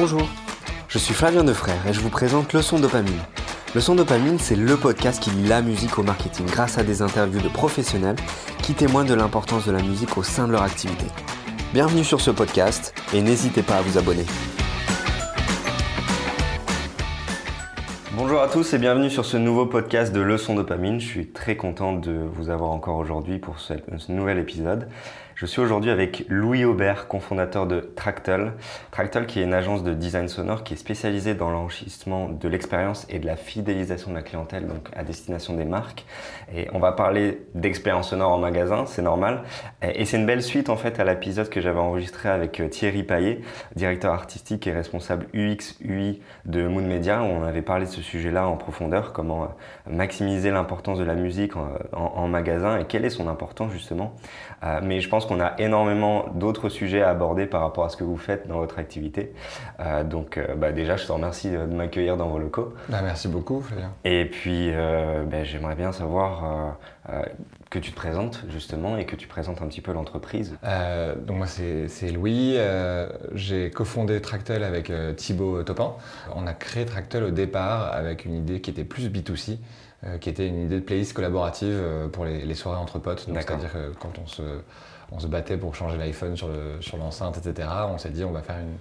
Bonjour, je suis Flavien Defrère et je vous présente Leçon Dopamine. Leçon Dopamine, c'est le podcast qui lie la musique au marketing grâce à des interviews de professionnels qui témoignent de l'importance de la musique au sein de leur activité. Bienvenue sur ce podcast et n'hésitez pas à vous abonner. Bonjour à tous et bienvenue sur ce nouveau podcast de Leçon Dopamine. Je suis très content de vous avoir encore aujourd'hui pour ce, ce nouvel épisode. Je suis aujourd'hui avec Louis Aubert, cofondateur de Tractal. Tractal qui est une agence de design sonore qui est spécialisée dans l'enrichissement de l'expérience et de la fidélisation de la clientèle, donc à destination des marques. Et on va parler d'expérience sonore en magasin, c'est normal. Et c'est une belle suite en fait à l'épisode que j'avais enregistré avec euh, Thierry Paillet, directeur artistique et responsable UX UI de Moon Media, où on avait parlé de ce sujet-là en profondeur, comment euh, maximiser l'importance de la musique en, magasin et quelle est son importance justement. Euh, mais je pense qu'on a énormément d'autres sujets à aborder par rapport à ce que vous faites dans votre activité. Euh, donc euh, bah, déjà, je te remercie de m'accueillir dans vos locaux. Bah, merci beaucoup, Fabien. Et puis, euh, bah, j'aimerais bien savoir que tu te présentes justement et que tu présentes un petit peu l'entreprise. donc moi, c'est Louis. J'ai cofondé Tractel avec Thibaut Topin. On a créé Tractel au départ avec une idée qui était plus B2C. Qui était une idée de playlist collaborative pour les, les soirées entre potes. C'est-à-dire que quand on se, on se battait pour changer l'iPhone sur, l'enceinte, etc. On s'est dit on va faire une,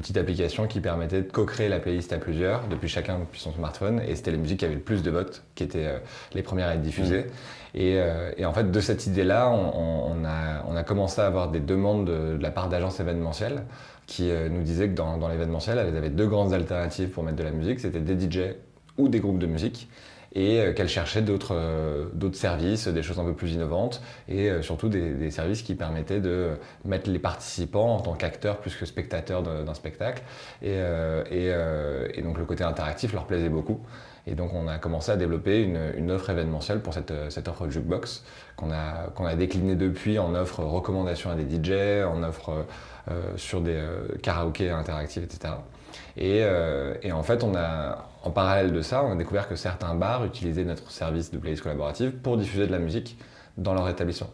petite application qui permettait de co-créer la playlist à plusieurs, depuis chacun depuis son smartphone. Et c'était les musiques qui avaient le plus de votes, qui étaient euh, les premières à être diffusées. Mmh. Euh, et, en fait, de cette idée-là, on, a, commencé à avoir des demandes de, la part d'agences événementielles qui euh, nous disaient que dans, dans l'événementiel, elles avaient deux grandes alternatives pour mettre de la musique. C'était des DJ ou des groupes de musique et euh, qu'elle cherchait euh, d'autres services, des choses un peu plus innovantes et euh, surtout des, services qui permettaient de mettre les participants en tant qu'acteurs plus que spectateurs d'un spectacle. Et, et, donc le côté interactif leur plaisait beaucoup. Et donc on a commencé à développer une, une offre événementielle pour cette, cette offre jukebox qu'on a, qu'on a déclinée depuis en offre recommandation à des DJ, en offre sur des karaokés interactifs, etc. Et, et, en fait, on a, en parallèle de ça, on a découvert que certains bars utilisaient notre service de playlist collaborative pour diffuser de la musique dans leur établissement.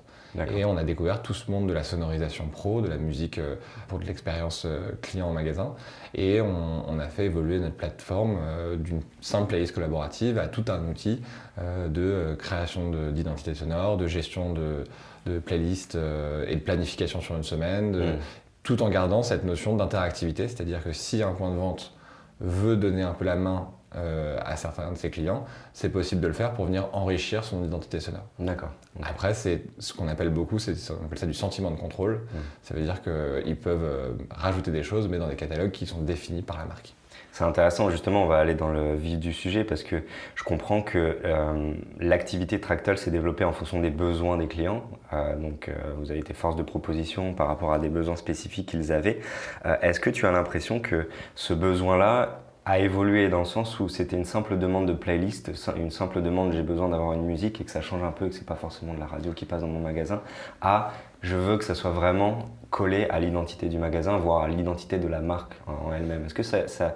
Et on a découvert tout ce monde de la sonorisation pro, de la musique euh, pour de l'expérience euh, client en magasin. Et on, a fait évoluer notre plateforme euh, d'une simple playlist collaborative à tout un outil de création d'identité sonore, de gestion de, de playlists et de planification sur une semaine, mm. tout en gardant cette notion d'interactivité. C'est-à-dire que si un point de vente veut donner un peu la main euh, à certains de ses clients, c'est possible de le faire pour venir enrichir son identité sonore. D'accord. Après, c'est ce qu'on appelle beaucoup, c'est on appelle ça du sentiment de contrôle. Mmh. Ça veut dire qu'ils peuvent euh, rajouter des choses, mais dans des catalogues qui sont définis par la marque. C'est intéressant, justement, on va aller dans le vif du sujet parce que je comprends que euh, l'activité Tractal s'est développée en fonction des besoins des clients. donc, vous avez été force de proposition par rapport à des besoins spécifiques qu'ils avaient. Est-ce que tu as l'impression que ce besoin-là a évolué dans le sens où c'était une simple demande de playlist, une simple demande j'ai besoin d'avoir une musique et que ça change un peu, que c'est pas forcément de la radio qui passe dans mon magasin, à je veux que ça soit vraiment collé à l'identité du magasin, voire à l'identité de la marque en elle-même. Est-ce que ça, ça,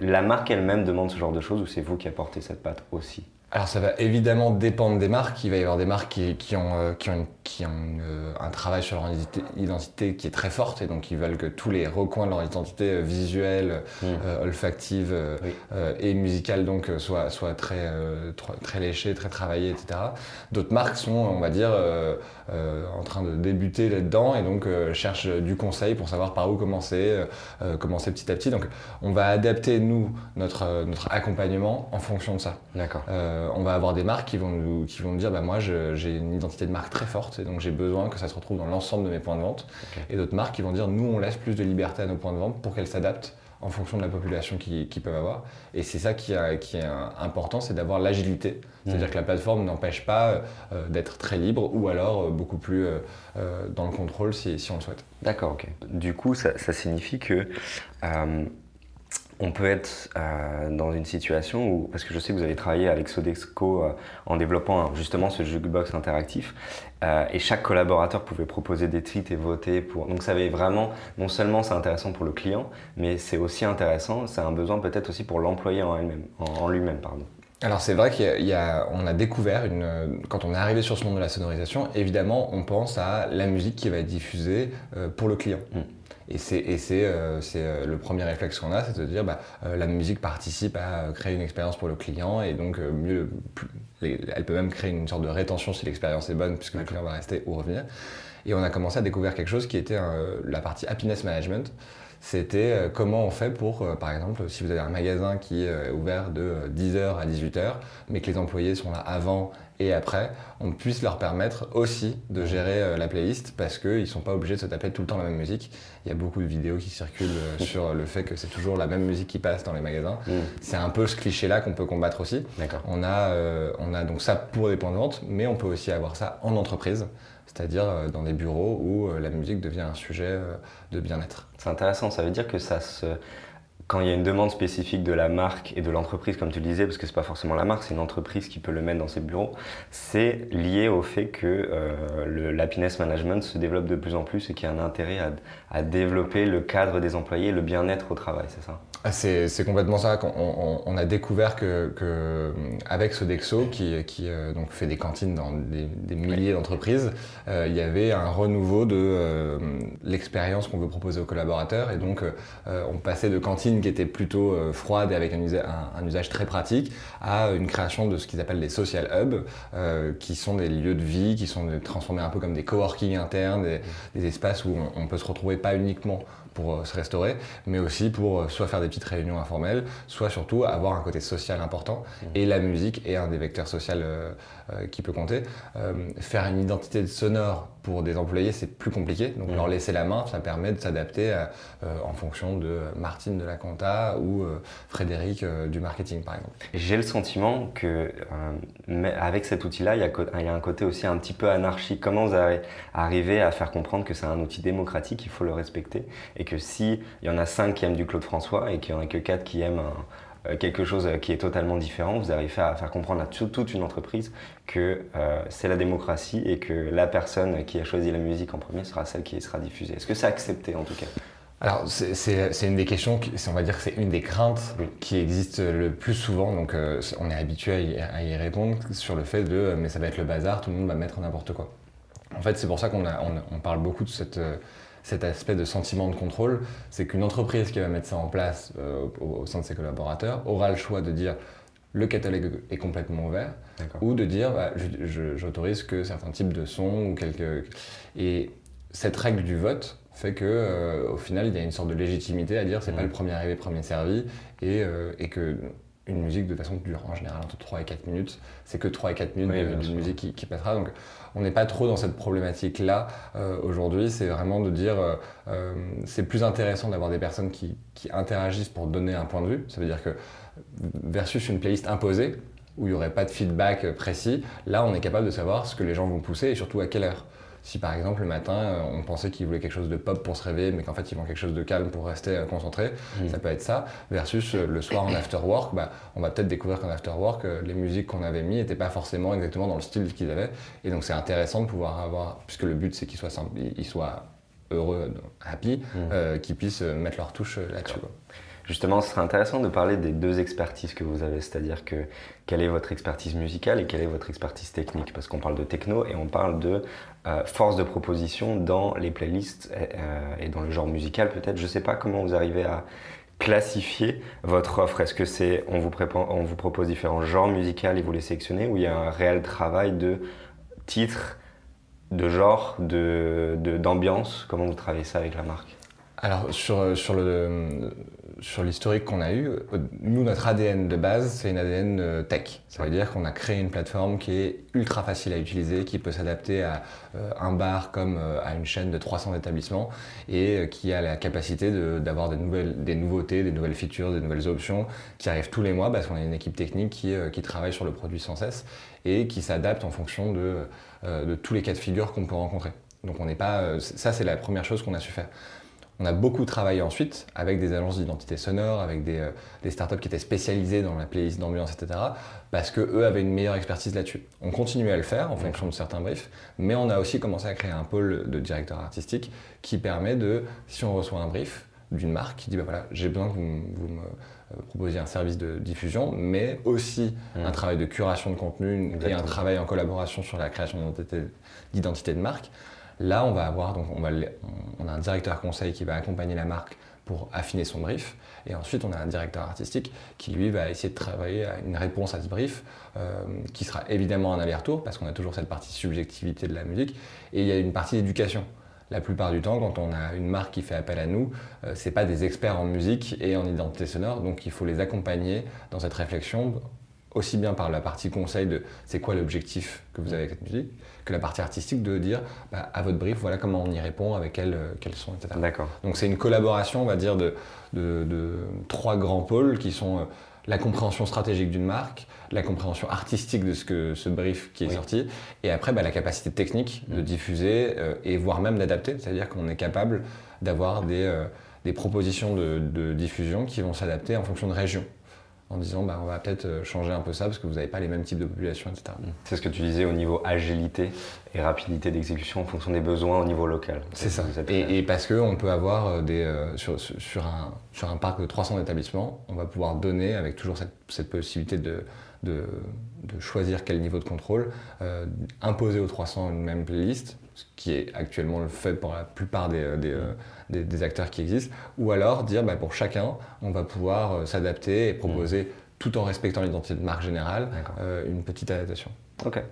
la marque elle-même demande ce genre de choses ou c'est vous qui apportez cette patte aussi? Alors ça va évidemment dépendre des marques. Il va y avoir des marques qui, ont, euh, qui ont, qui ont euh, un travail sur leur identité, qui est très forte et donc ils veulent que tous les recoins de leur identité euh, visuelle, mmh. olfactive et musicale donc soient, soient très, très léchés, très travaillés, etc. D'autres marques sont, on va dire, en train de débuter là-dedans et donc cherchent du conseil pour savoir par où commencer, commencer petit à petit. Donc on va adapter nous notre, notre accompagnement en fonction de ça. D'accord. Euh, on va avoir des marques qui vont nous, qui vont dire bah, moi j'ai une identité de marque très forte et donc j'ai besoin que ça se retrouve dans l'ensemble de mes points de vente. Et d'autres marques qui vont dire nous on laisse plus de liberté à nos points de vente pour qu'elles s'adaptent en fonction de la population qu'ils peuvent avoir. Et c'est ça qui, qui, est important, c'est d'avoir l'agilité. C'est-à-dire mmh. que la plateforme n'empêche pas euh, d'être très libre ou alors euh, beaucoup plus dans le contrôle si, si on le souhaite. D'accord, ok. Du coup, ça, ça signifie que on peut être euh, dans une situation où, parce que je sais que vous avez travaillé avec Sodexo euh, en développant justement ce jukebox interactif, euh, et chaque collaborateur pouvait proposer des tweets et voter pour. Donc ça avait vraiment, non seulement c'est intéressant pour le client, mais c'est aussi intéressant, c'est un besoin peut-être aussi pour l'employé en, elle-même, en, lui-même, pardon. alors c'est vrai qu'on a, découvert, une, quand on est arrivé sur ce monde de la sonorisation, évidemment on pense à la musique qui va être diffusée pour le client. Mm. Et c'est euh, euh, le premier réflexe qu'on a, c'est de dire bah, la musique participe à créer une expérience pour le client et donc mieux, elle peut même créer une sorte de rétention si l'expérience est bonne puisque le client va rester ou revenir. Et on a commencé à découvrir quelque chose qui était la partie happiness management c'était euh, comment on fait pour, euh, par exemple, si vous avez un magasin qui est ouvert de 10h à 18h, mais que les employés sont là avant et après, on puisse leur permettre aussi de gérer euh, la playlist parce qu'ils ne sont pas obligés de se taper tout le temps la même musique. Il y a beaucoup de vidéos qui circulent sur le fait que c'est toujours la même musique qui passe dans les magasins. Mm. C'est un peu ce cliché-là qu'on peut combattre aussi. On a, on a donc ça pour des points de vente, mais on peut aussi avoir ça en entreprise c'est-à-dire euh, dans des bureaux où euh, la musique devient un sujet euh, de bien-être. C'est intéressant, ça veut dire que ça se... Quand il y a une demande spécifique de la marque et de l'entreprise, comme tu le disais, parce que ce n'est pas forcément la marque, c'est une entreprise qui peut le mettre dans ses bureaux, c'est lié au fait que l'happiness management se développe de plus en plus et qu'il y a un intérêt à, à développer le cadre des employés, le bien-être au travail, c'est ça? Ah, c'est complètement ça. On, on, a découvert que, que avec Sodexo, qui, qui euh, donc fait des cantines dans des, milliers d'entreprises, euh, il y avait un renouveau de euh, l'expérience qu'on veut proposer aux collaborateurs. Et donc, on passait de cantines qui étaient plutôt froides et avec un, un, usage très pratique à une création de ce qu'ils appellent des social hubs, qui sont des lieux de vie, qui sont transformés un peu comme des coworking internes, des, des espaces où on peut se retrouver pas uniquement pour euh, se restaurer, mais aussi pour euh, soit faire des petites réunions informelles, soit surtout avoir un côté social important. Mmh. Et la musique est un des vecteurs sociaux euh, qui peut compter. faire une identité sonore pour des employés, c'est plus compliqué. Donc mmh. leur laisser la main, ça permet de s'adapter en fonction de Martine de la compta ou Frédéric du marketing, par exemple. J'ai le sentiment que avec cet outil-là, il y, a un côté aussi un petit peu anarchique. Comment vous arrivez à faire comprendre que c'est un outil démocratique, il faut le respecter et que s'il y en a 5 qui aiment du Claude François et qu'il n'y en a que 4 qui aiment euh, quelque chose qui est totalement différent, vous arrivez à faire comprendre à toute une entreprise que euh, c'est la démocratie et que la personne qui a choisi la musique en premier sera celle qui sera diffusée. Est-ce que c'est accepté en tout cas? Alors, c'est une des questions, on va dire que c'est une des craintes qui existent le plus souvent. Donc, euh, on est habitué à y, répondre sur le fait de mais ça va être le bazar, tout le monde va mettre n'importe quoi. En fait, c'est pour ça qu'on on, parle beaucoup de cette, cet aspect de sentiment de contrôle, c'est qu'une entreprise qui va mettre ça en place euh, au, sein de ses collaborateurs aura le choix de dire le catalogue est complètement ouvert, ou de dire bah, j'autorise que certains types de sons ou quelques. Et cette règle du vote fait que euh, au final il y a une sorte de légitimité à dire c'est pas le premier arrivé premier servi et, euh, et que une musique de façon dure en général entre 3 et 4 minutes c'est que 3 et 4 minutes de, musique qui, qui, passera donc on n'est pas trop dans cette problématique-là euh, aujourd'hui. C'est vraiment de dire, euh, euh, c'est plus intéressant d'avoir des personnes qui, interagissent pour donner un point de vue. Ça veut dire que versus une playlist imposée, où il n'y aurait pas de feedback précis, là on est capable de savoir ce que les gens vont pousser et surtout à quelle heure. Si par exemple le matin euh, on pensait qu'ils voulaient quelque chose de pop pour se réveiller, mais qu'en fait ils vont quelque chose de calme pour rester euh, concentré, mm. ça peut être ça. Versus euh, le soir en after work, bah, on va peut-être découvrir qu'en after work, les musiques qu'on avait mis n'étaient pas forcément exactement dans le style qu'ils avaient. Et donc c'est intéressant de pouvoir avoir, puisque le but c'est qu'ils soient, soient heureux, happy, mm. qu'ils puissent mettre leur touche là-dessus. Justement, ce serait intéressant de parler des deux expertises que vous avez, c'est-à-dire que quelle est votre expertise musicale et quelle est votre expertise technique, parce qu'on parle de techno et on parle de euh, force de proposition dans les playlists euh, et dans le genre musical peut-être. Je ne sais pas comment vous arrivez à classifier votre offre. Est-ce que c'est on vous, propose différents genres musicaux et vous les sélectionnez, ou il y a un réel travail de titres, de genre, d'ambiance de, Comment vous travaillez ça avec la marque? Alors sur, sur le, sur l'historique qu'on a eu, nous, notre ADN de base, c'est une ADN euh, tech. Ça veut dire qu'on a créé une plateforme qui est ultra facile à utiliser, qui peut s'adapter à euh, un bar comme euh, à une chaîne de 300 établissements et qui a la capacité d'avoir des, des nouveautés, des nouvelles features, des nouvelles options qui arrivent tous les mois parce qu'on a une équipe technique qui, qui travaille sur le produit sans cesse et qui s'adapte en fonction de, de tous les cas de figure qu'on peut rencontrer. Donc on n'est pas, ça c'est la première chose qu'on a su faire. On a beaucoup travaillé ensuite avec des agences d'identité sonore, avec des, euh, startups qui étaient spécialisées dans la playlist d'ambiance, etc. Parce qu'eux avaient une meilleure expertise là-dessus. On continuait à le faire en fonction de certains briefs, mais on a aussi commencé à créer un pôle de directeur artistique qui permet de, si on reçoit un brief, d'une marque qui dit bah voilà, j'ai besoin que vous, me euh, proposiez un service de diffusion, mais aussi mmh. un travail de curation de contenu et un travail en collaboration sur la création d'identité de marque. Là, on va avoir a un directeur conseil qui va accompagner la marque pour affiner son brief. Et ensuite, on a un directeur artistique qui, lui, va essayer de travailler à une réponse à ce brief, euh, qui sera évidemment un aller-retour, parce qu'on a toujours cette partie subjectivité de la musique, et il y a une partie d'éducation. La plupart du temps, quand on a une marque qui fait appel à nous, euh, ce n'est pas des experts en musique et en identité sonore, donc il faut les accompagner dans cette réflexion aussi bien par la partie conseil de c'est quoi l'objectif que vous avez avec cette musique, que la partie artistique de dire bah, à votre brief, voilà comment on y répond, avec quels, euh, quels sont, etc. D'accord. Donc c'est une collaboration, on va dire, de, de, trois grands pôles qui sont euh, la compréhension stratégique d'une marque, la compréhension artistique de ce, que, ce brief qui est sorti, et après bah, la capacité technique de mm. diffuser euh, et voire même d'adapter, c'est-à-dire qu'on est capable d'avoir des, des propositions de, de diffusion qui vont s'adapter en fonction de région en disant bah, on va peut-être euh, changer un peu ça parce que vous n'avez pas les mêmes types de population, etc. Mm. C'est ce que tu disais au niveau agilité et rapidité d'exécution en fonction des besoins au niveau local. C'est ça. Et, parce qu'on peut avoir euh, des, euh, sur, sur, un, sur un parc de 300 établissements, on va pouvoir donner avec toujours cette, cette possibilité de, de, de, choisir quel niveau de contrôle, imposer aux 300 une même playlist, ce qui est actuellement le fait pour la plupart des, des, des, acteurs qui existent, ou alors dire bah, pour chacun, on va pouvoir euh, s'adapter et proposer, mm. tout en respectant l'identité de marque générale, euh, une petite adaptation. Ok.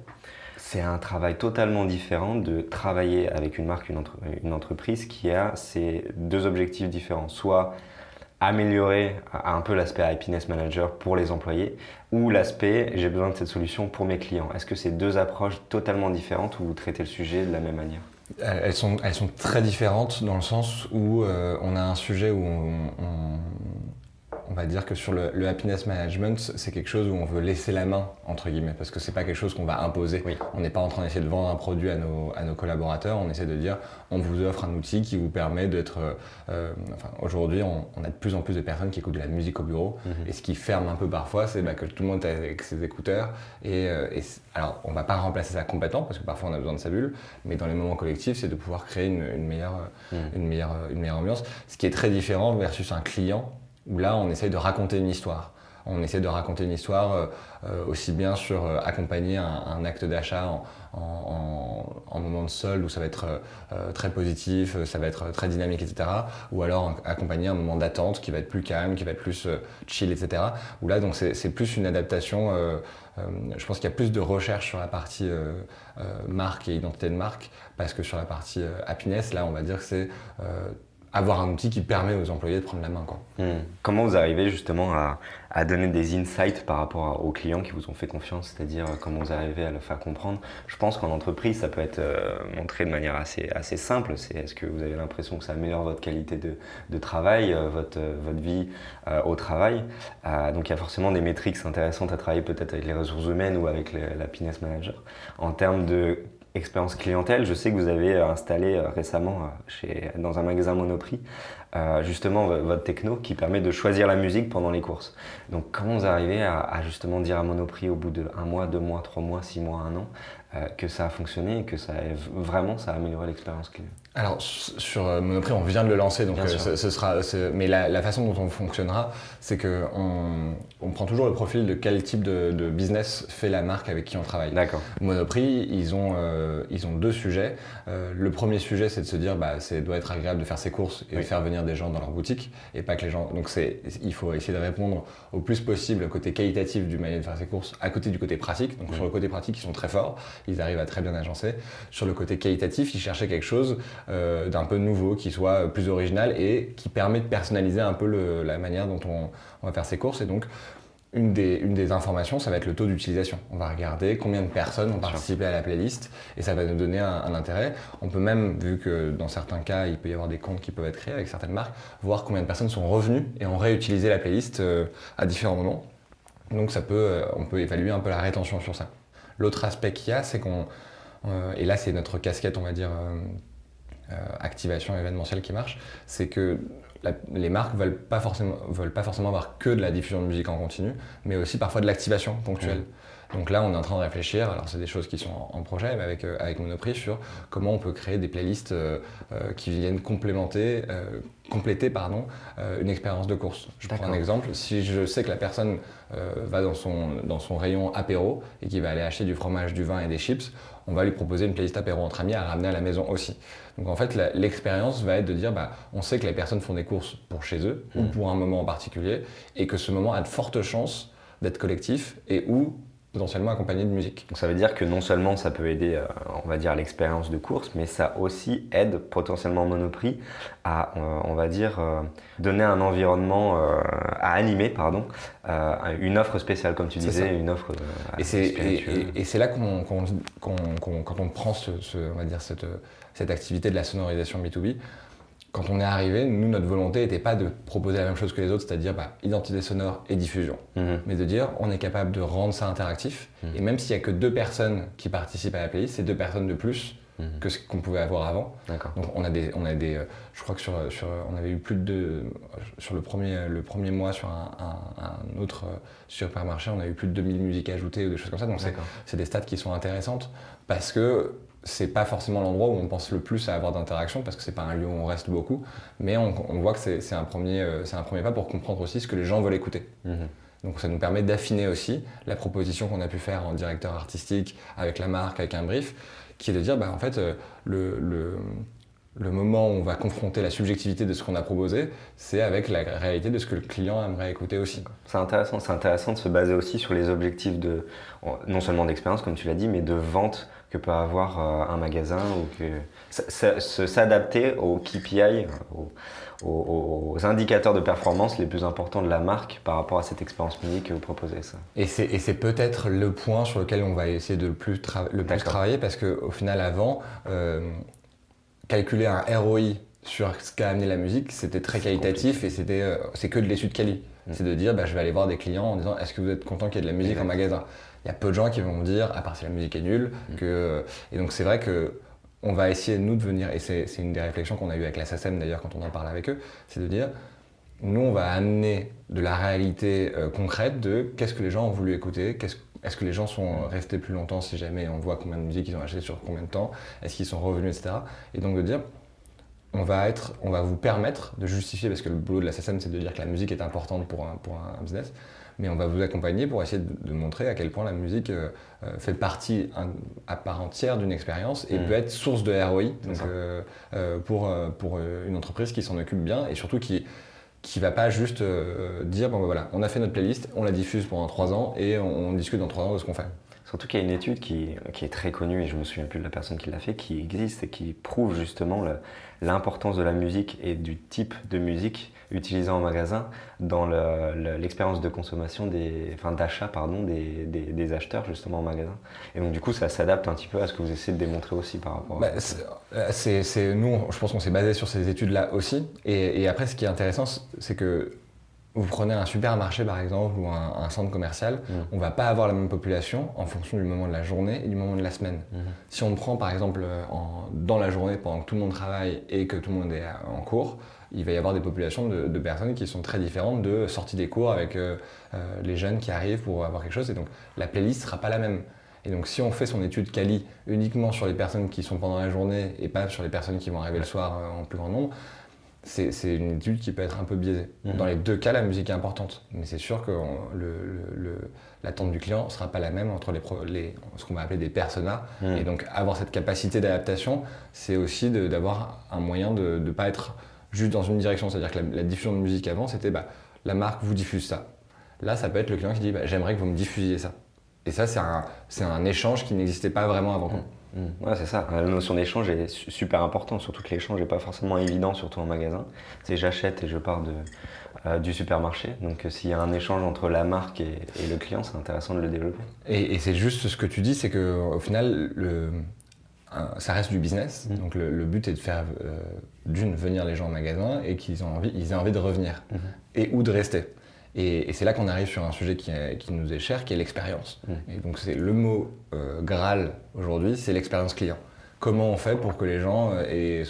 C'est un travail totalement différent de travailler avec une marque, une, une entreprise qui a ces deux objectifs différents. Soit améliorer un peu l'aspect happiness manager pour les employés ou l'aspect j'ai besoin de cette solution pour mes clients. Est-ce que c'est deux approches totalement différentes ou vous traitez le sujet de la même manière? Elles sont, très différentes dans le sens où euh, on a un sujet où on va dire que sur le, happiness management, c'est quelque chose où on veut laisser la main, entre guillemets, parce que c'est pas quelque chose qu'on va imposer. On n'est pas en train d'essayer de vendre un produit à nos, à nos, collaborateurs, on essaie de dire on vous offre un outil qui vous permet d'être. Euh, enfin, aujourd'hui, on, a de plus en plus de personnes qui écoutent de la musique au bureau, mhm. et ce qui ferme un peu parfois, c'est bah, que tout le monde est avec ses écouteurs. Et, euh, alors, on va pas remplacer ça complètement, parce que parfois on a besoin de sa bulle, mais dans les moments collectifs, c'est de pouvoir créer une, meilleure, mhm. une, meilleure, une meilleure ambiance, ce qui est très différent versus un client où là, on essaye de raconter une histoire. On essaie de raconter une histoire euh, euh, aussi bien sur euh, accompagner un, acte d'achat en, moment de solde où ça va être très positif, ça va être très dynamique, etc. Ou alors accompagner un moment d'attente qui va être plus calme, qui va être plus chill, etc. Où là, donc c'est plus une adaptation. je pense qu'il y a plus de recherche sur la partie marque et identité de marque parce que sur la partie happiness, là, on va dire que c'est avoir un outil qui permet aux employés de prendre la main. Quoi. Hmm. Comment vous arrivez justement à, à, donner des insights par rapport aux clients qui vous ont fait confiance, c'est-à-dire euh, comment vous arrivez à le faire comprendre? Je pense qu'en entreprise, ça peut être euh, montré de manière assez, assez simple. C'est est-ce que vous avez l'impression que ça améliore votre qualité de, de travail, euh, votre, votre vie au travail? Donc il y a forcément des métriques intéressantes à travailler peut-être avec les ressources humaines ou avec la Happiness Manager. En termes de expérience clientèle, je sais que vous avez euh, installé euh, récemment euh, chez, dans un magasin Monoprix justement votre techno qui permet de choisir la musique pendant les courses. Donc comment vous arrivez à, à justement dire à Monoprix au bout de un mois, deux mois, trois mois, six mois, un an que ça a fonctionné et que ça a, vraiment ça a amélioré l'expérience client? Alors sur euh, Monoprix, on vient de le lancer, donc euh, ce, sera. Mais la, façon dont on fonctionnera, c'est que on, prend toujours le profil de quel type de, business fait la marque avec qui on travaille. D'accord. Monoprix, ils ont euh, ils ont deux sujets. le premier sujet, c'est de se dire, bah, c'est doit être agréable de faire ses courses et de faire venir des gens dans leur boutique et pas que les gens. Donc c'est, il faut essayer de répondre au plus possible au côté qualitatif du moyen de faire ses courses, à côté du côté pratique. Donc sur le côté pratique, ils sont très forts, ils arrivent à très bien agencer. Sur le côté qualitatif, ils cherchaient quelque chose euh, d'un peu nouveau, qui soit plus original et qui permet de personnaliser un peu la manière dont on, va faire ses courses. Et donc, une des, une des, informations, ça va être le taux d'utilisation. On va regarder combien de personnes ont participé à la playlist et ça va nous donner un, intérêt. On peut même, vu que dans certains cas, il peut y avoir des comptes qui peuvent être créés avec certaines marques, voir combien de personnes sont revenues et ont réutilisé la playlist euh, à différents moments. Donc ça peut, euh, on peut évaluer un peu la rétention sur ça. L'autre aspect qu'il y a, c'est qu'on, et là c'est notre casquette, on va dire, euh, activation événementielle qui marche, c'est que les marques veulent pas veulent pas forcément avoir que de la diffusion de musique en continu, mais aussi parfois de l'activation ponctuelle. Donc là, on est en train de réfléchir, alors c'est des choses qui sont en, projet, mais avec, avec Monoprix, sur comment on peut créer des playlists qui viennent complémenter, compléter pardon, une expérience de course. Je prends un exemple, si je sais que la personne va dans son, dans son rayon apéro et qu'il va aller acheter du fromage, du vin et des chips, on va lui proposer une playlist apéro entre amis à ramener à la maison aussi. Donc en fait, l'expérience va être de dire, bah, on sait que les personnes font des courses pour chez eux ou hmm. pour un moment en particulier, et que ce moment a de fortes chances d'être collectif et où potentiellement accompagné de musique. Donc ça veut dire que non seulement ça peut aider, euh, on va dire, l'expérience de course, mais ça aussi aide potentiellement Monoprix à, euh, on va dire, euh, donner un environnement, à animer, pardon, une offre spéciale, comme tu disais, une offre et c'est là qu'on, quand on prend ce, on va dire cette, cette activité de la sonorisation B2B, quand on est arrivé, nous, notre volonté n'était pas de proposer la même chose que les autres, c'est-à-dire bah, identité sonore et diffusion, mhm. mais de dire on est capable de rendre ça interactif. Mhm. Et même s'il n'y a que deux personnes qui participent à la playlist, c'est deux personnes de plus mhm. que ce qu'on pouvait avoir avant. Donc on a des, on a des, euh, je crois que sur, sur, on avait eu plus de deux, sur le premier, le premier mois sur un, un, autre euh, supermarché, on a eu plus de 2000 musiques ajoutées ou des choses comme ça. Donc c'est des stats qui sont intéressantes parce que c'est pas forcément l'endroit où on pense le plus à avoir d'interaction parce que c'est pas un lieu où on reste beaucoup, mais on, voit que c'est un, premier, euh, un premier pas pour comprendre aussi ce que les gens veulent écouter. Mhm. Donc ça nous permet d'affiner aussi la proposition qu'on a pu faire en directeur artistique, avec la marque, avec un brief, qui est de dire, bah, en fait, euh, le, le, le moment où on va confronter la subjectivité de ce qu'on a proposé, c'est avec la réalité de ce que le client aimerait écouter aussi. C'est intéressant, c'est intéressant de se baser aussi sur les objectifs de, non seulement d'expérience, comme tu l'as dit, mais de vente que peut avoir euh, un magasin ou que s'adapter aux KPI, aux, indicateurs de performance les plus importants de la marque par rapport à cette expérience unique que vous proposez. Ça. Et c'est peut-être le point sur lequel on va essayer de le plus, le plus travailler parce qu'au final, avant, euh, calculer un ROI sur ce qu'a amené la musique, c'était très qualitatif et c'était euh, c'est que de l'étude quali. Mm. C'est de dire, bah, je vais aller voir des clients en disant, est-ce que vous êtes content qu'il y ait de la musique en magasin? Il y a peu de gens qui vont me dire, à part si la musique est nulle, mm. que. Et donc c'est vrai que on va essayer nous de venir, et c'est une des réflexions qu'on a eues avec la SACEM d'ailleurs quand on en parle avec eux, c'est de dire, nous on va amener de la réalité euh, concrète de qu'est-ce que les gens ont voulu écouter, est-ce que les gens sont restés plus longtemps si jamais on voit combien de musique ils ont acheté sur combien de temps, est-ce qu'ils sont revenus, etc. Et donc de dire, on va, être, on va vous permettre de justifier, parce que le boulot de la SACEM c'est de dire que la musique est importante pour un, pour un business, mais on va vous accompagner pour essayer de, montrer à quel point la musique euh, euh, fait partie à part entière d'une expérience et mm. peut être source de ROI euh, pour, pour une entreprise qui s'en occupe bien et surtout qui qui va pas juste dire bon ben voilà on a fait notre playlist on la diffuse pendant trois ans et on, discute dans trois ans de ce qu'on fait. Surtout qu'il y a une étude qui, qui, est très connue, et je me souviens plus de la personne qui l'a fait, qui existe et qui prouve justement l'importance de la musique et du type de musique utilisé en magasin dans l'expérience de consommation, des, enfin d'achat pardon, des, des, acheteurs justement en magasin. Et donc du coup, ça s'adapte un petit peu à ce que vous essayez de démontrer aussi par rapport. Bah, euh, c'est, nous, je pense qu'on s'est basé sur ces études-là aussi. Et, et, après, ce qui est intéressant, c'est que vous prenez un supermarché par exemple ou un, centre commercial, mm. on va pas avoir la même population en fonction du moment de la journée et du moment de la semaine. Mm-hmm. Si on prend par exemple en, dans la journée pendant que tout le monde travaille et que tout le monde est en cours, il va y avoir des populations de, personnes qui sont très différentes de sortie des cours avec euh, euh, les jeunes qui arrivent pour avoir quelque chose. Et donc la playlist sera pas la même. Et donc si on fait son étude quali uniquement sur les personnes qui sont pendant la journée et pas sur les personnes qui vont arriver le soir euh, en plus grand nombre, c'est une étude qui peut être un peu biaisée. Mhm. Dans les deux cas, la musique est importante, mais c'est sûr que l'attente du client ne sera pas la même entre les, ce qu'on va appeler des personas. Mhm. Et donc avoir cette capacité d'adaptation, c'est aussi d'avoir un moyen de ne pas être juste dans une direction. C'est-à-dire que la, diffusion de musique avant, c'était bah, la marque vous diffuse ça. Là, ça peut être le client qui dit bah, j'aimerais que vous me diffusiez ça. Et ça, c'est un, un, échange qui n'existait pas vraiment avant. Mmh. Mmh. Ouais, c'est ça. La notion d'échange est super importante, surtout que l'échange n'est pas forcément évident, surtout en magasin. C'est j'achète et je pars de, euh, du supermarché. Donc euh, s'il y a un échange entre la marque et, le client, c'est intéressant de le développer. Et, et c'est juste ce que tu dis, c'est qu'au final, le, ça reste du business. Mmh. Donc le, but est de faire euh, d'une venir les gens au magasin et qu'ils envie, ils aient envie de revenir mmh. et ou de rester. Et, c'est là qu'on arrive sur un sujet qui, qui, nous est cher, qui est l'expérience. Mmh. Et donc c'est le mot euh, graal aujourd'hui, c'est l'expérience client. Comment on fait pour que les gens euh, aient,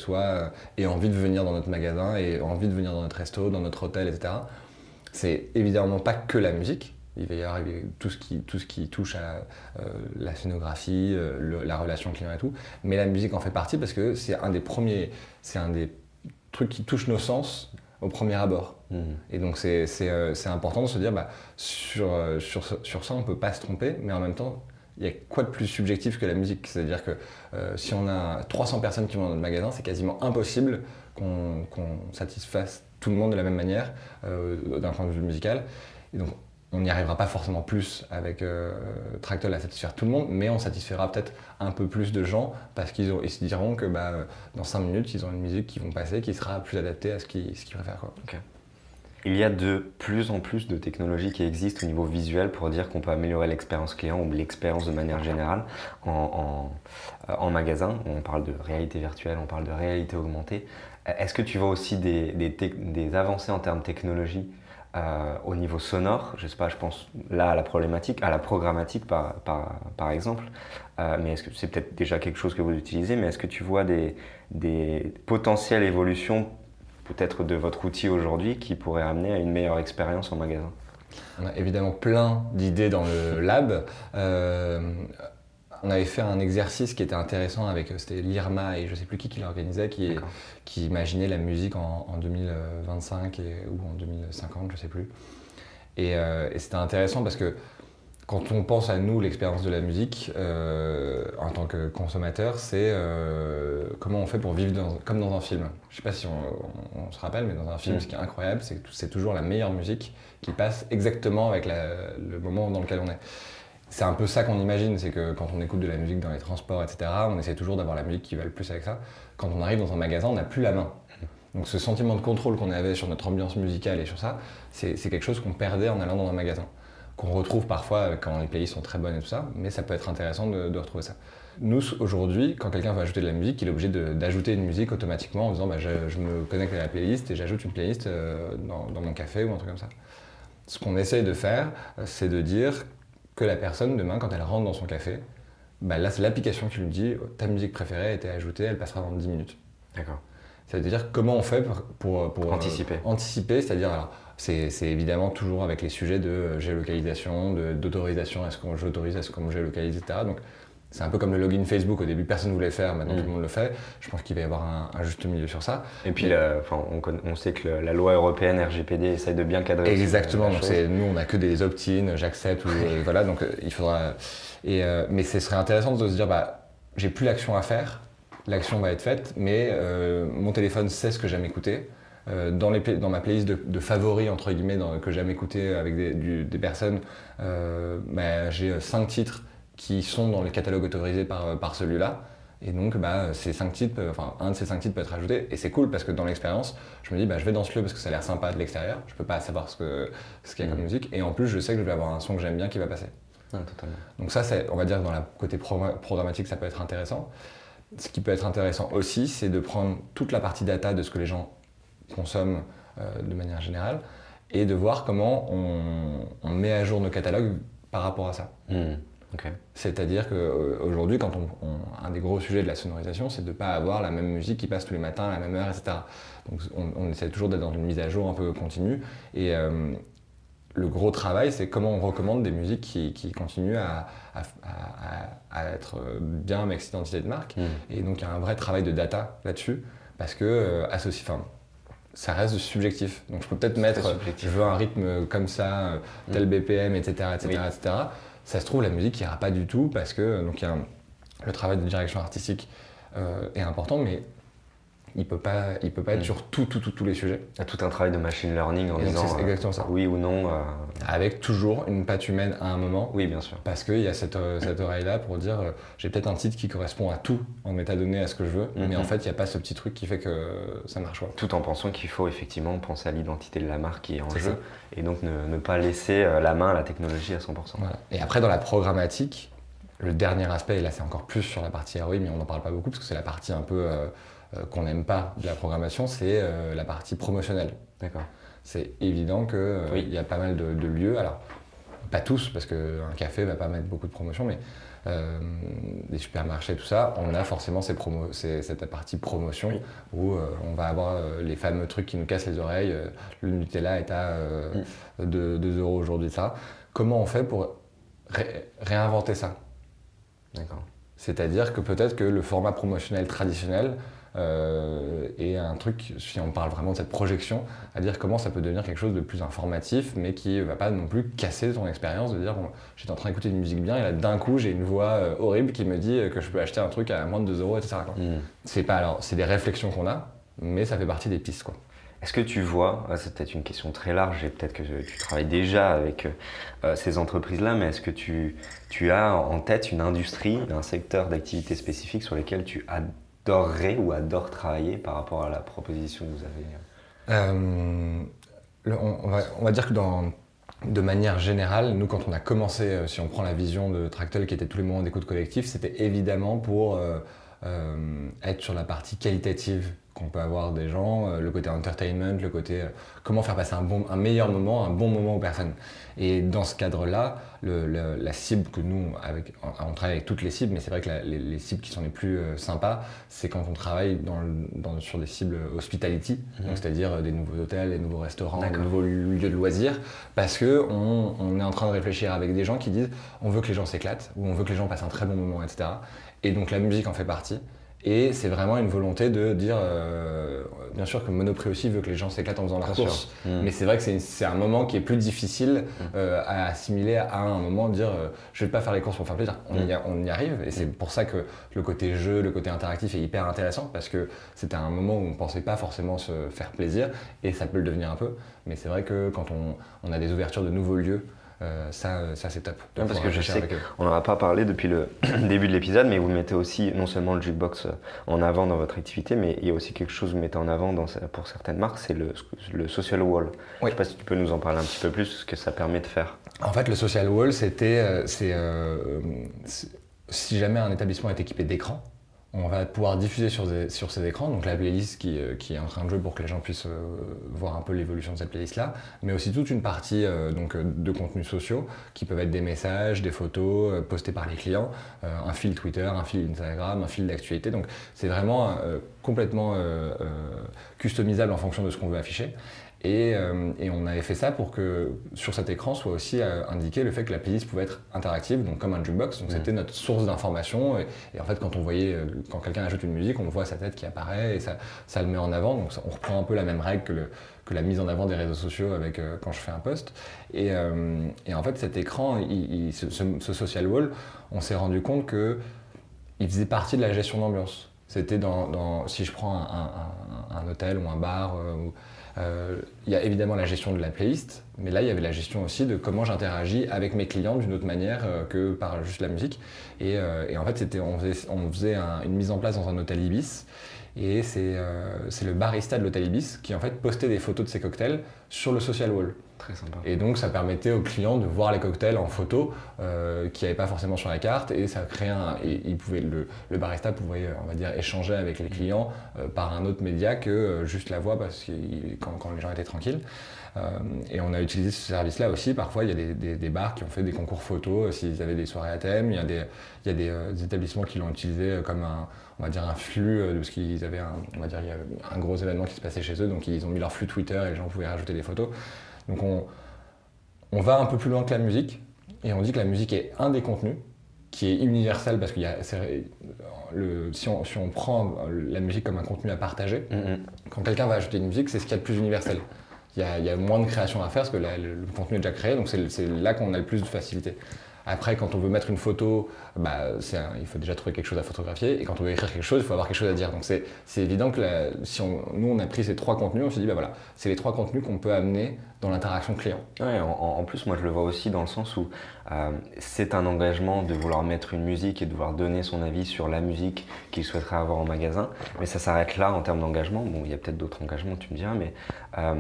aient envie de venir dans notre magasin, aient envie de venir dans notre resto, dans notre hôtel, etc. C'est évidemment pas que la musique, il va y avoir tout ce qui, tout ce qui touche à la scénographie, la relation client et tout. Mais la musique en fait partie parce que c'est un des premiers, c'est un des trucs qui touchent nos sens au premier abord. Mmh. Et donc c'est important de se dire, bah, sur, sur, sur ça, on ne peut pas se tromper, mais en même temps, il y a quoi de plus subjectif que la musique? C'est-à-dire que euh, si on a 300 personnes qui vont dans le magasin, c'est quasiment impossible qu'on satisfasse tout le monde de la même manière euh, d'un point de vue musical. Et donc on n'y arrivera pas forcément plus avec euh, Tractol à satisfaire tout le monde, mais on satisfera peut-être un peu plus de gens parce qu'ils se diront que bah, dans 5 minutes, ils ont une musique qui vont passer qui sera plus adaptée à ce qu'ils préfèrent. Il y a de plus en plus de technologies qui existent au niveau visuel pour dire qu'on peut améliorer l'expérience client ou l'expérience de manière générale en, euh, magasin. On parle de réalité virtuelle, on parle de réalité augmentée. Est-ce que tu vois aussi des, avancées en termes de technologie euh, au niveau sonore Je sais pas, je pense là à la problématique, à la programmatique par, exemple. Euh, mais est-ce que c'est peut-être déjà quelque chose que vous utilisez Mais est-ce que tu vois des, potentielles évolutions peut-être de votre outil aujourd'hui qui pourrait amener à une meilleure expérience en magasin? On a évidemment plein d'idées dans le lab. Euh, on avait fait un exercice qui était intéressant avec c'était l'IRMA et je ne sais plus qui qui l'organisait qui, qui imaginait la musique en, 2025 ou en 2050 je ne sais plus et, euh, et c'était intéressant parce que quand on pense à nous, l'expérience de la musique, euh, en tant que consommateur, c'est euh, comment on fait pour vivre comme dans un film. Je ne sais pas si on, se rappelle, mais dans un film, mm. ce qui est incroyable, c'est que c'est toujours la meilleure musique qui passe exactement avec le moment dans lequel on est. C'est un peu ça qu'on imagine, c'est que quand on écoute de la musique dans les transports, etc., on essaie toujours d'avoir la musique qui va le plus avec ça. Quand on arrive dans un magasin, on n'a plus la main. Donc ce sentiment de contrôle qu'on avait sur notre ambiance musicale et sur ça, c'est quelque chose qu'on perdait en allant dans un magasin qu'on retrouve parfois quand les playlists sont très bonnes et tout ça, mais ça peut être intéressant de, retrouver ça. Nous, aujourd'hui, quand quelqu'un veut ajouter de la musique, il est obligé d'ajouter une musique automatiquement en disant bah, je, me connecte à la playlist et j'ajoute une playlist euh, dans, mon café ou un truc comme ça. Ce qu'on essaye de faire, c'est de dire que la personne, demain, quand elle rentre dans son café, bah, là, c'est l'application qui lui dit ta musique préférée a été ajoutée, elle passera dans 10 minutes. D'accord. C'est-à-dire comment on fait pour, pour, anticiper. Euh, anticiper, c'est-à-dire c'est évidemment toujours avec les sujets de euh, géolocalisation, d'autorisation, est-ce qu'on j'autorise, est-ce qu'on géolocalise, etc. Donc c'est un peu comme le login Facebook. Au début, personne ne voulait le faire, maintenant tout le mm. monde le fait. Je pense qu'il va y avoir un, juste milieu sur ça. Et puis, on, sait que la loi européenne RGPD essaie de bien cadrer. Exactement. Donc nous, on n'a que des opt-in, j'accepte, voilà. Donc euh, il faudra. Et, euh, mais ce serait intéressant de se dire, bah, j'ai plus l'action à faire, l'action va être faite, mais mon téléphone sait ce que j'aime écouter. Euh, dans, les, dans, ma playlist de, favoris entre guillemets que j'aime écouter avec des, personnes, euh, bah, j'ai euh, cinq titres qui sont dans le catalogue autorisé par, par celui-là. Et donc, bah, ces cinq titres, enfin, un de ces cinq titres peut être ajouté. Et c'est cool parce que dans l'expérience, je me dis, bah, je vais dans ce lieu parce que ça a l'air sympa de l'extérieur. Je peux pas savoir ce qu'il ce y a comme mmh. musique. Et en plus, je sais que je vais avoir un son que j'aime bien qui va passer. Donc ça, on va dire dans la côté programmatique, ça peut être intéressant. Ce qui peut être intéressant aussi, c'est de prendre toute la partie data de ce que les gens consomment euh, de manière générale, et de voir comment on, met à jour nos catalogues par rapport à ça. C'est-à-dire qu'aujourd'hui, quand on, un des gros sujets de la sonorisation, c'est de ne pas avoir la même musique qui passe tous les matins à la même heure, etc. Donc on, essaie toujours d'être dans une mise à jour un peu continue. Et euh, le gros travail, c'est comment on recommande des musiques qui, continuent à, être bien avec cette identité de marque. Hmm. Et donc il y a un vrai travail de data là-dessus, parce que euh, associé, ça reste subjectif. Donc je peux peut-être mettre, je veux un rythme comme ça, tel. BPM, etc., etc., etc. Ça se trouve, la musique n'ira pas du tout parce que donc, y a le travail de direction artistique euh, est important, mais il peut pas, il peut pas être mm. sur tout, tout, tous les sujets. Il y a tout un travail de machine learning en disant exactement ça. oui ou non. Euh, Avec toujours une patte humaine à un moment. Oui, bien sûr. Parce qu'il y a cette, euh, cette oreille-là pour dire j'ai peut-être un titre qui correspond à tout en métadonnées, à ce que je veux, mais en mhm. fait, il n'y a pas ce petit truc qui fait que ça marche pas. Tout en pensant qu'il faut effectivement penser à l'identité de la marque qui est en jeu et donc ne, pas laisser la main à la technologie à 100%. Et après, dans la programmatique, le dernier aspect, et là c'est encore plus sur la partie ROI, mais on n'en parle pas beaucoup parce que c'est la partie un peu euh, qu'on n'aime pas de la programmation, c'est euh, la partie promotionnelle. D'accord. C'est évident qu'il euh, y a pas mal de, lieux, alors pas tous, parce qu'un café va pas mettre beaucoup de promotion, mais des supermarchés, tout ça, on a forcément ces cette partie promotion où on va avoir les fameux trucs qui nous cassent les oreilles. le Nutella est à 2, mm. euros aujourd'hui, ça. comment on fait pour réinventer ça? D'accord. C'est-à-dire que peut-être que le format promotionnel traditionnel euh, est un truc, si on parle vraiment de cette projection, à dire comment ça peut devenir quelque chose de plus informatif, mais qui ne va pas non plus casser ton expérience, de dire bon, j'étais en train d'écouter une musique bien, et là d'un coup j'ai une voix euh, horrible qui me dit que je peux acheter un truc à moins de 2 euros, etc. Hmm. C'est pas alors, c'est des réflexions qu'on a, mais ça fait partie des pistes quoi. Est-ce que tu vois, ah, c'est peut-être une question très large et peut-être que tu travailles déjà avec euh, ces entreprises-là, mais est-ce que tu, tu, as en tête une industrie, un secteur d'activité spécifique sur lesquels tu adorerais ou adores travailler par rapport à la proposition que vous avez euh, on, va, on, va, dire que de manière générale, nous, quand on a commencé, euh, si on prend la vision de Tractel qui était tous les moments d'écoute collective, c'était évidemment pour être sur la partie qualitative qu'on peut avoir des gens, euh, le côté entertainment, le côté euh, comment faire passer un, bon, un meilleur moment, un bon moment aux personnes. Et dans ce cadre-là, la cible que nous, avec, on travaille avec toutes les cibles, mais c'est vrai que les, cibles qui sont les plus euh, sympas, c'est quand on travaille dans, sur des cibles hospitality, mhm. c'est-à-dire des nouveaux hôtels, des nouveaux restaurants, des nouveaux lieux de loisirs, parce qu'on on est en train de réfléchir avec des gens qui disent on veut que les gens s'éclatent, ou on veut que les gens passent un très bon moment, etc. Et donc la musique en fait partie. Et c'est vraiment une volonté de dire, euh, bien sûr que Monoprix aussi veut que les gens s'éclatent en faisant leur course, mm. mais c'est vrai que c'est un moment qui est plus difficile mm. euh, à assimiler à un moment, de dire euh, je vais pas faire les courses pour faire plaisir. On, y, mm. on y, arrive, et c'est pour ça que le côté jeu, le côté interactif est hyper intéressant, parce que c'était un moment où on ne pensait pas forcément se faire plaisir, et ça peut le devenir un peu, mais c'est vrai que quand on, on a des ouvertures de nouveaux lieux, ça, ça c'est top. parce que je sais qu'on n'en a pas parlé depuis le début de l'épisode, mais vous mettez aussi non seulement le jukebox euh, en avant dans votre activité, mais il y a aussi quelque chose que vous mettez en avant dans, pour certaines marques, c'est le, le, social wall. Oui. Je ne sais pas si tu peux nous en parler un petit peu plus, ce que ça permet de faire. En fait, le social wall, c'était, euh, c'est, si jamais un établissement est équipé d'écran, on va pouvoir diffuser sur, ces écrans, donc la playlist qui, euh, qui, est en train de jouer pour que les gens puissent euh, voir un peu l'évolution de cette playlist-là, mais aussi toute une partie euh, donc, de contenus sociaux qui peuvent être des messages, des photos postés par les clients, un fil Twitter, un fil Instagram, un fil d'actualité. Donc c'est vraiment complètement customisable en fonction de ce qu'on veut afficher. Euh, et, on avait fait ça pour que sur cet écran soit aussi euh, indiqué le fait que la playlist pouvait être interactive, donc comme un jukebox. Donc mm. c'était notre source d'information. Et, en fait, quand on voyait, euh, quand quelqu'un ajoute une musique, on voit sa tête qui apparaît et ça, ça le met en avant. Donc on reprend un peu la même règle que, le, que la mise en avant des réseaux sociaux avec quand je fais un post. Et, et en fait, cet écran, il, ce, social wall, on s'est rendu compte que il faisait partie de la gestion d'ambiance. C'était dans, si je prends un, hôtel ou un bar. Euh, il y a évidemment la gestion de la playlist, mais là, il y avait la gestion aussi de comment j'interagis avec mes clients d'une autre manière euh, que par juste la musique. Et, euh, en fait, on faisait, on faisait une mise en place dans un hôtel Ibis. Et c'est le barista de l'hôtel Ibis qui en fait postait des photos de ses cocktails sur le social wall. Très sympa. Et donc ça permettait aux clients de voir les cocktails en photo euh, qui n'avaient pas forcément sur la carte et ça créait un. Et il pouvait, le, barista pouvait, on va dire, échanger avec les clients euh, par un autre média que euh, juste la voix parce que quand, quand, les gens étaient tranquilles. et on a utilisé ce service-là aussi. Parfois, il y a des, des, bars qui ont fait des concours photos s'ils avaient des soirées à thème. Il y a des, il y a des, établissements qui l'ont utilisé comme un, on va dire un flux de ce qu'ils avaient un, on va dire, il y a un gros événement qui se passait chez eux, donc ils ont mis leur flux Twitter et les gens pouvaient rajouter des photos. Donc on, on va un peu plus loin que la musique et on dit que la musique est un des contenus qui est universel parce qu'il y a le, si, on, si, on, prend la musique comme un contenu à partager, mm-hmm. quand quelqu'un va ajouter une musique, c'est ce qu'il y a de plus universel. Il y, a, il y a moins de création à faire parce que le, contenu est déjà créé, donc c'est là qu'on a le plus de facilité. Après, quand on veut mettre une photo, bah, il faut déjà trouver quelque chose à photographier. Et quand on veut écrire quelque chose, il faut avoir quelque chose à dire. Donc c'est évident que si on, nous, on a pris ces trois contenus, on s'est dit, bah voilà, c'est les trois contenus qu'on peut amener dans l'interaction client. Ouais, en, plus, moi, je le vois aussi dans le sens où euh, c'est un engagement de vouloir mettre une musique et de vouloir donner son avis sur la musique qu'il souhaiterait avoir en magasin. Mais ça s'arrête là en termes d'engagement. Bon, il y a peut-être d'autres engagements, tu me diras, mais... Euh,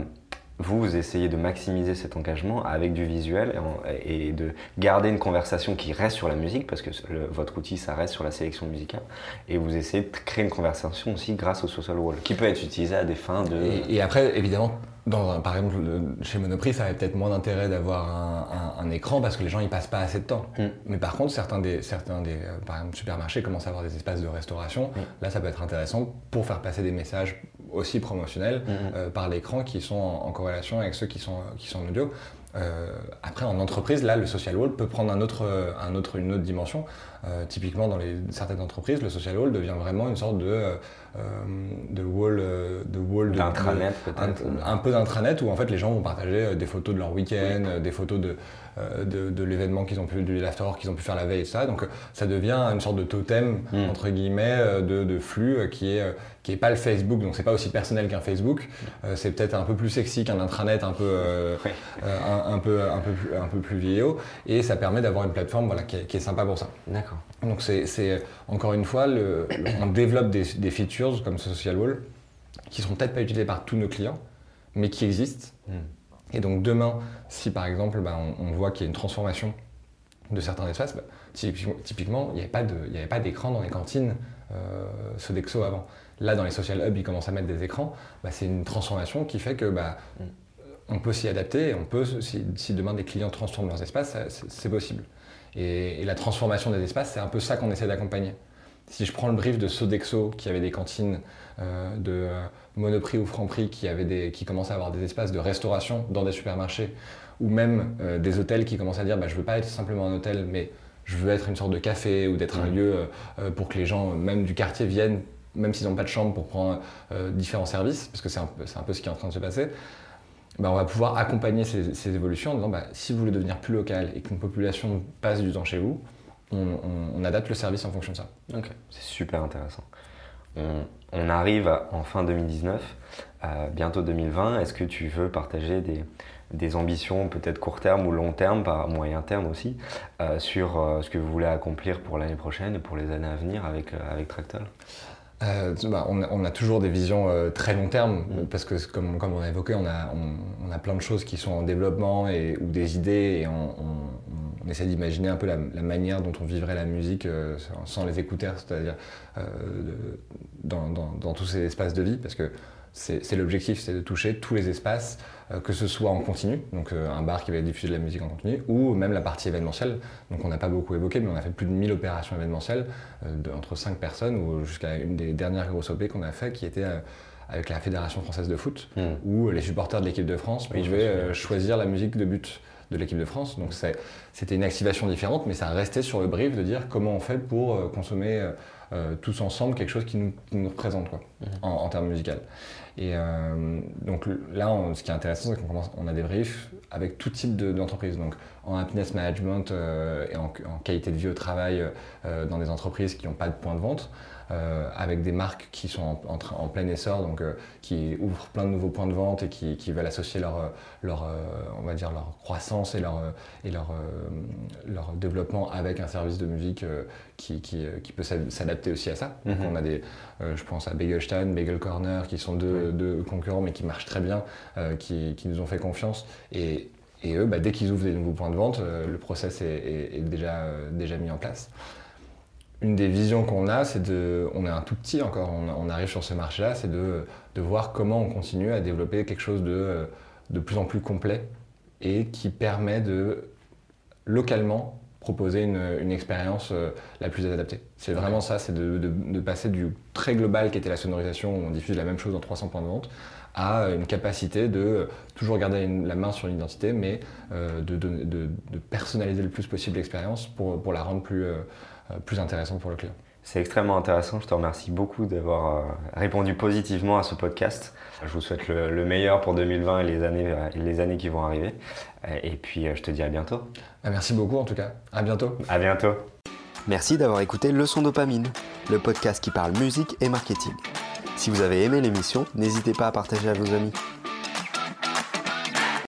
vous, essayez de maximiser cet engagement avec du visuel et, de garder une conversation qui reste sur la musique, parce que votre outil, ça reste sur la sélection musicale, et vous essayez de créer une conversation aussi grâce au social wall, qui peut être utilisé à des fins de... Et, après, évidemment, dans par exemple, chez Monoprix, ça avait peut-être moins d'intérêt d'avoir un, écran parce que les gens n'y passent pas assez de temps. Mm. Mais par contre, certains des, certains des euh, par exemple, supermarchés commencent à avoir des espaces de restauration. Mm. Là, ça peut être intéressant pour faire passer des messages aussi promotionnels mm-hmm. euh, par l'écran qui sont en, corrélation avec ceux qui sont, qui sont en audio. après, en entreprise, là, le social wall peut prendre un autre, un autre, une autre dimension. typiquement, dans les, certaines entreprises, le social wall devient vraiment une sorte de, de wall, de wall d'intranet peut-être. Un, un, peu d'intranet où en fait les gens vont partager des photos de leur week-end, des photos de, euh, de, l'événement qu'ils ont pu, du l'after qu'ils ont pu faire la veille et ça. Donc ça devient une sorte de totem hmm. entre guillemets euh, de, flux euh, qui est qui est pas le Facebook, donc c'est pas aussi personnel qu'un Facebook. c'est peut-être un peu plus sexy qu'un intranet, un peu un, peu un peu plus un peu plus vieillot, et ça permet d'avoir une plateforme voilà qui est, sympa pour ça. D'accord. Donc c'est encore une fois le, on développe des, des, features comme Social Wall qui seront peut-être pas utilisées par tous nos clients, mais qui existent. Hmm. Et donc demain, si par exemple bah, on, voit qu'il y a une transformation de certains espaces, bah, typiquement, il n'y avait pas d'écran dans les cantines euh, Sodexo avant. Là, dans les social hubs, ils commencent à mettre des écrans. Bah, c'est une transformation qui fait que on peut s'y adapter. Et on peut, si, demain des clients transforment leurs espaces, c'est possible. Et, la transformation des espaces, c'est un peu ça qu'on essaie d'accompagner. Si je prends le brief de Sodexo, qui avait des cantines euh, de euh, Monoprix ou Franprix qui, avaient des, qui commençaient à avoir des espaces de restauration dans des supermarchés, ou même euh, des hôtels qui commencent à dire bah, je ne veux pas être simplement un hôtel, mais je veux être une sorte de café ou d'être un lieu pour que les gens, même du quartier, viennent, même s'ils n'ont pas de chambre, pour prendre différents services, parce que c'est un, un, peu ce qui est en train de se passer. Bah, on va pouvoir accompagner ces, évolutions en disant bah, si vous voulez devenir plus local et qu'une population passe du temps chez vous, on, adapte le service en fonction de ça. Ok, c'est super intéressant. On, arrive en fin 2019, euh, bientôt 2020. Est-ce que tu veux partager des, ambitions peut-être court terme ou long terme, par moyen terme aussi, euh, sur euh, ce que vous voulez accomplir pour l'année prochaine et pour les années à venir avec, avec Tractal bah, on, a, toujours des visions très long terme, mm. parce que comme, comme, on a évoqué, on a, on, a, plein de choses qui sont en développement et, ou des idées, et on, essaie d'imaginer un peu la, manière dont on vivrait la musique euh, sans les écouteurs, c'est-à-dire euh, dans, tous ces espaces de vie, parce que c'est l'objectif, c'est de toucher tous les espaces, euh, que ce soit en continu, donc un bar qui va diffuser de la musique en continu, ou même la partie événementielle. Donc on n'a pas beaucoup évoqué, mais on a fait plus de 1000 opérations événementielles, entre 5 personnes, ou jusqu'à une des dernières grosses OP qu'on a fait, qui était avec la Fédération française de foot, hmm. où les supporters de l'équipe de France pouvaient choisir la musique de but de l'équipe de France. Donc c'était une activation différente, mais ça restait sur le brief de dire comment on fait pour euh, consommer euh, euh, tous ensemble quelque chose qui nous, représente quoi, mhm. en, termes musicaux. Et donc là, ce qui est intéressant, c'est qu'on on a des briefs avec tout type d'entreprise. donc en happiness management et en, qualité de vie au travail dans des entreprises qui n'ont pas de point de vente. Euh, avec des marques qui sont en, en, plein essor, donc euh, qui ouvrent plein de nouveaux points de vente et qui, qui veulent associer leur, leur euh, on va dire leur croissance et leur, et leur, leur développement avec un service de musique qui, qui, qui, peut s'adapter aussi à ça. Mhm. on a des, je pense à Begelstein, Bagel Corner, qui sont deux, deux concurrents mais qui marchent très bien, qui, nous ont fait confiance et et eux, bah, dès qu'ils ouvrent des nouveaux points de vente, le process est, est, déjà, déjà mis en place une des visions qu'on a, c'est de. On est un tout petit encore, on, arrive sur ce marché-là, c'est de, de, voir comment on continue à développer quelque chose de, de plus en plus complet et qui permet de localement proposer une, une expérience euh, la plus adaptée. C'est vraiment ça, c'est de, de, passer du très global qui était la sonorisation, où on diffuse la même chose dans 300 points de vente, à une capacité de toujours garder la main sur l'identité, mais euh, de, personnaliser le plus possible l'expérience pour, pour la rendre plus, euh, plus intéressant pour le client. C'est extrêmement intéressant. Je te remercie beaucoup d'avoir euh, répondu positivement à ce podcast. Je vous souhaite le, meilleur pour 2020 et les années, euh, les années qui vont arriver. Et puis, je te dis à bientôt. Ah, merci beaucoup en tout cas. À bientôt. À bientôt. Merci d'avoir écouté Leçon Dopamine, le podcast qui parle musique et marketing. Si vous avez aimé l'émission, n'hésitez pas à partager à vos amis.